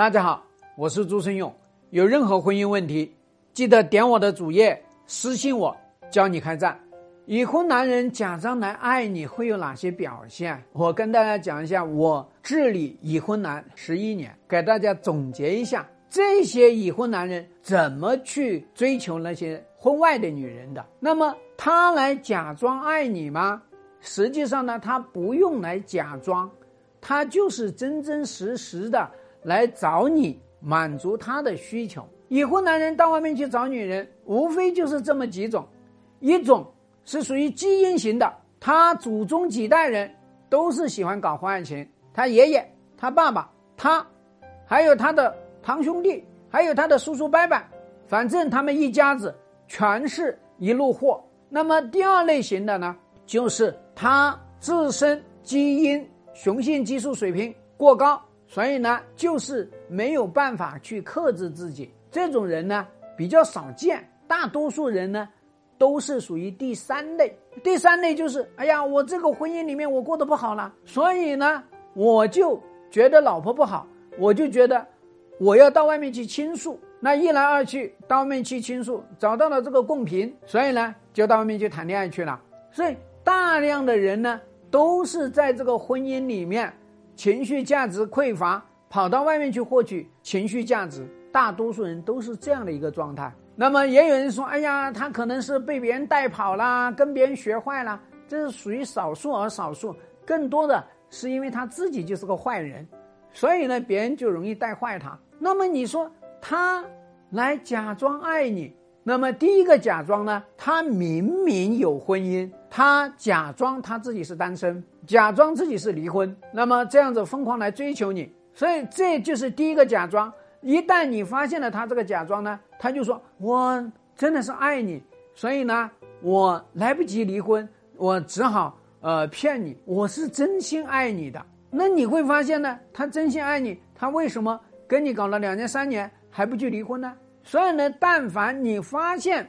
大家好，我是朱生勇。有任何婚姻问题，记得点我的主页私信我，教你开战。已婚男人假装来爱你会有哪些表现？我跟大家讲一下，我治理已婚男十一年，给大家总结一下这些已婚男人怎么去追求那些婚外的女人的。那么他来假装爱你吗？实际上呢，他不用来假装，他就是真真实实的。来找你满足他的需求。已婚男人到外面去找女人，无非就是这么几种：一种是属于基因型的，他祖宗几代人都是喜欢搞婚外情，他爷爷、他爸爸、他，还有他的堂兄弟，还有他的叔叔伯伯，反正他们一家子全是一路货。那么第二类型的呢，就是他自身基因雄性激素水平过高。所以呢，就是没有办法去克制自己，这种人呢比较少见。大多数人呢，都是属于第三类。第三类就是，哎呀，我这个婚姻里面我过得不好了，所以呢，我就觉得老婆不好，我就觉得我要到外面去倾诉。那一来二去，到外面去倾诉，找到了这个共频，所以呢，就到外面去谈恋爱去了。所以大量的人呢，都是在这个婚姻里面。情绪价值匮乏，跑到外面去获取情绪价值，大多数人都是这样的一个状态。那么也有人说：“哎呀，他可能是被别人带跑啦，跟别人学坏了。”这是属于少数而少数，更多的是因为他自己就是个坏人，所以呢，别人就容易带坏他。那么你说他来假装爱你？那么第一个假装呢，他明明有婚姻，他假装他自己是单身，假装自己是离婚，那么这样子疯狂来追求你，所以这就是第一个假装。一旦你发现了他这个假装呢，他就说我真的是爱你，所以呢，我来不及离婚，我只好呃骗你，我是真心爱你的。那你会发现呢，他真心爱你，他为什么跟你搞了两年三年还不去离婚呢？所以呢，但凡你发现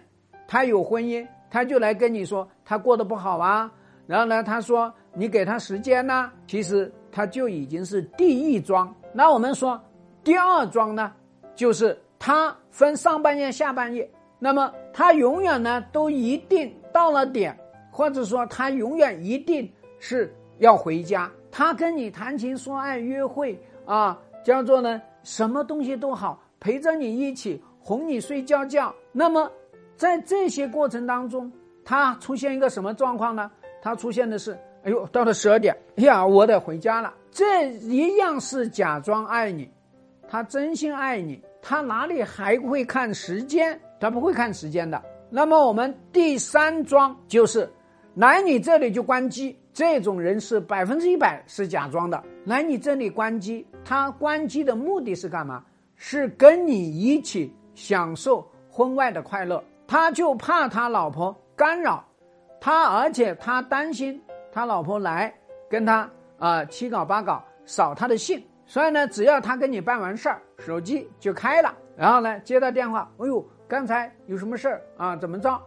他有婚姻，他就来跟你说他过得不好啊。然后呢，他说你给他时间呢，其实他就已经是第一桩。那我们说第二桩呢，就是他分上半夜、下半夜。那么他永远呢都一定到了点，或者说他永远一定是要回家。他跟你谈情说爱、约会啊，叫做呢什么东西都好，陪着你一起。哄你睡觉觉，那么在这些过程当中，他出现一个什么状况呢？他出现的是，哎呦，到了十二点，哎呀，我得回家了。这一样是假装爱你，他真心爱你，他哪里还会看时间？他不会看时间的。那么我们第三桩就是来你这里就关机，这种人是百分之一百是假装的。来你这里关机，他关机的目的是干嘛？是跟你一起。享受婚外的快乐，他就怕他老婆干扰他，而且他担心他老婆来跟他啊七搞八搞扫他的兴，所以呢，只要他跟你办完事儿，手机就开了，然后呢接到电话，哎呦，刚才有什么事儿啊？怎么着？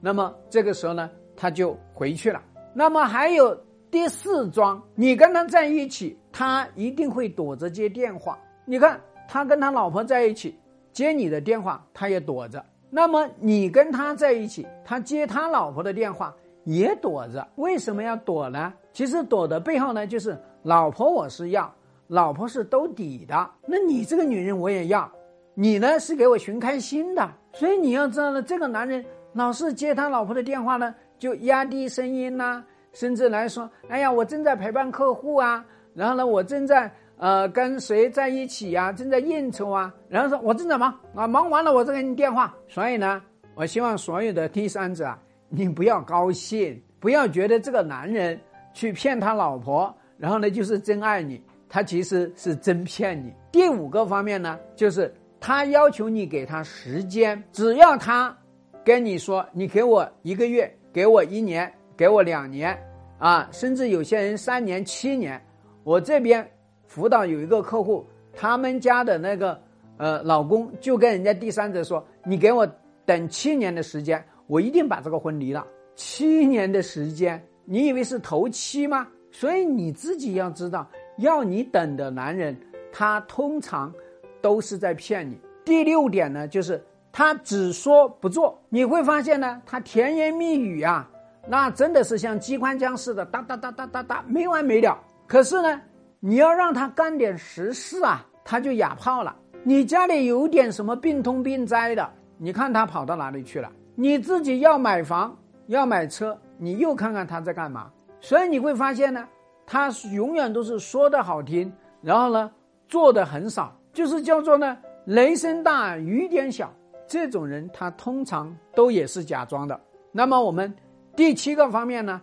那么这个时候呢，他就回去了。那么还有第四桩，你跟他在一起，他一定会躲着接电话。你看他跟他老婆在一起。接你的电话，他也躲着。那么你跟他在一起，他接他老婆的电话也躲着。为什么要躲呢？其实躲的背后呢，就是老婆我是要，老婆是兜底的。那你这个女人我也要，你呢是给我寻开心的。所以你要知道呢，这个男人老是接他老婆的电话呢，就压低声音呐，甚至来说，哎呀，我正在陪伴客户啊，然后呢，我正在。呃，跟谁在一起呀？正在应酬啊，然后说我正在忙啊，忙完了我再给你电话。所以呢，我希望所有的第三者啊，你不要高兴，不要觉得这个男人去骗他老婆，然后呢就是真爱你，他其实是真骗你。第五个方面呢，就是他要求你给他时间，只要他跟你说，你给我一个月，给我一年，给我两年，啊，甚至有些人三年、七年，我这边。辅导有一个客户，他们家的那个呃老公就跟人家第三者说：“你给我等七年的时间，我一定把这个婚离了。”七年的时间，你以为是头七吗？所以你自己要知道，要你等的男人，他通常都是在骗你。第六点呢，就是他只说不做，你会发现呢，他甜言蜜语啊，那真的是像机关枪似的，哒哒哒哒哒哒，没完没了。可是呢，你要让他干点实事啊，他就哑炮了。你家里有点什么病痛病灾的，你看他跑到哪里去了？你自己要买房要买车，你又看看他在干嘛？所以你会发现呢，他永远都是说的好听，然后呢做的很少，就是叫做呢雷声大雨点小。这种人他通常都也是假装的。那么我们第七个方面呢，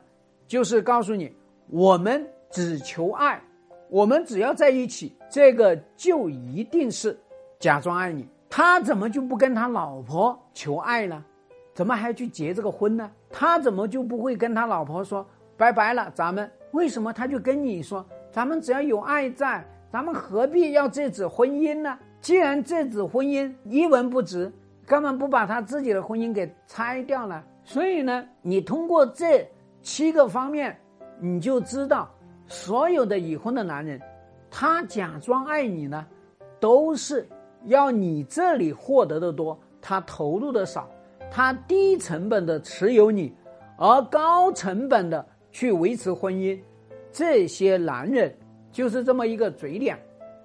就是告诉你，我们只求爱。我们只要在一起，这个就一定是假装爱你。他怎么就不跟他老婆求爱呢？怎么还去结这个婚呢？他怎么就不会跟他老婆说拜拜了？咱们为什么他就跟你说，咱们只要有爱在，咱们何必要这纸婚姻呢？既然这纸婚姻一文不值，干嘛不把他自己的婚姻给拆掉呢？所以呢，你通过这七个方面，你就知道。所有的已婚的男人，他假装爱你呢，都是要你这里获得的多，他投入的少，他低成本的持有你，而高成本的去维持婚姻。这些男人就是这么一个嘴脸，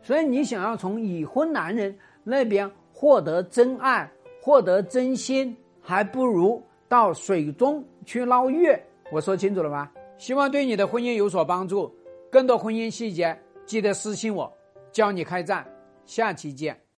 所以你想要从已婚男人那边获得真爱、获得真心，还不如到水中去捞月。我说清楚了吗？希望对你的婚姻有所帮助。更多婚姻细节，记得私信我，教你开战。下期见。